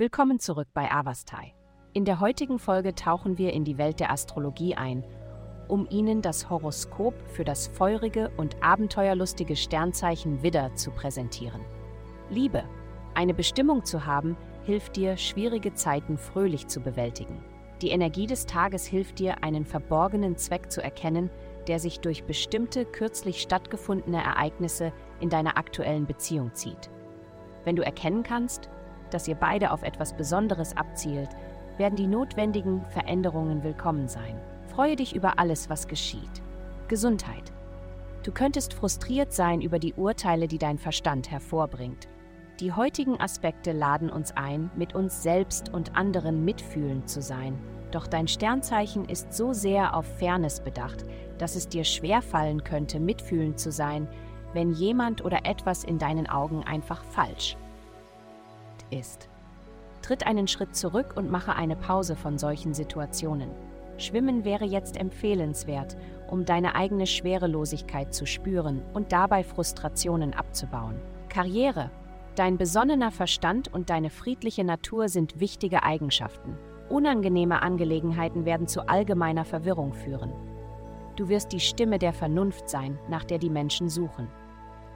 Willkommen zurück bei Avastai. In der heutigen Folge tauchen wir in die Welt der Astrologie ein, um Ihnen das Horoskop für das feurige und abenteuerlustige Sternzeichen Widder zu präsentieren. Liebe. Eine Bestimmung zu haben, hilft dir, schwierige Zeiten fröhlich zu bewältigen. Die Energie des Tages hilft dir, einen verborgenen Zweck zu erkennen, der sich durch bestimmte kürzlich stattgefundene Ereignisse in deiner aktuellen Beziehung zieht. Wenn du erkennen kannst, dass ihr beide auf etwas Besonderes abzielt, werden die notwendigen Veränderungen willkommen sein. Freue dich über alles, was geschieht. Gesundheit. Du könntest frustriert sein über die Urteile, die dein Verstand hervorbringt. Die heutigen Aspekte laden uns ein, mit uns selbst und anderen mitfühlend zu sein. Doch dein Sternzeichen ist so sehr auf Fairness bedacht, dass es dir schwerfallen könnte, mitfühlend zu sein, wenn jemand oder etwas in deinen Augen einfach falsch ist. Tritt einen Schritt zurück und mache eine Pause von solchen Situationen. Schwimmen wäre jetzt empfehlenswert, um deine eigene Schwerelosigkeit zu spüren und dabei Frustrationen abzubauen. Karriere. Dein besonnener Verstand und deine friedliche Natur sind wichtige Eigenschaften. Unangenehme Angelegenheiten werden zu allgemeiner Verwirrung führen. Du wirst die Stimme der Vernunft sein, nach der die Menschen suchen.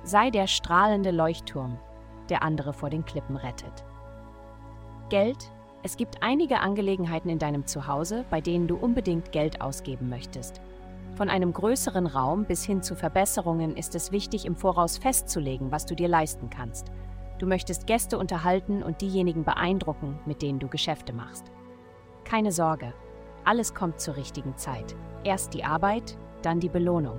Sei der strahlende Leuchtturm, der andere vor den Klippen rettet. Geld. Es gibt einige Angelegenheiten in deinem Zuhause, bei denen du unbedingt Geld ausgeben möchtest. Von einem größeren Raum bis hin zu Verbesserungen ist es wichtig, im Voraus festzulegen, was du dir leisten kannst. Du möchtest Gäste unterhalten und diejenigen beeindrucken, mit denen du Geschäfte machst. Keine Sorge, alles kommt zur richtigen Zeit. Erst die Arbeit, dann die Belohnung.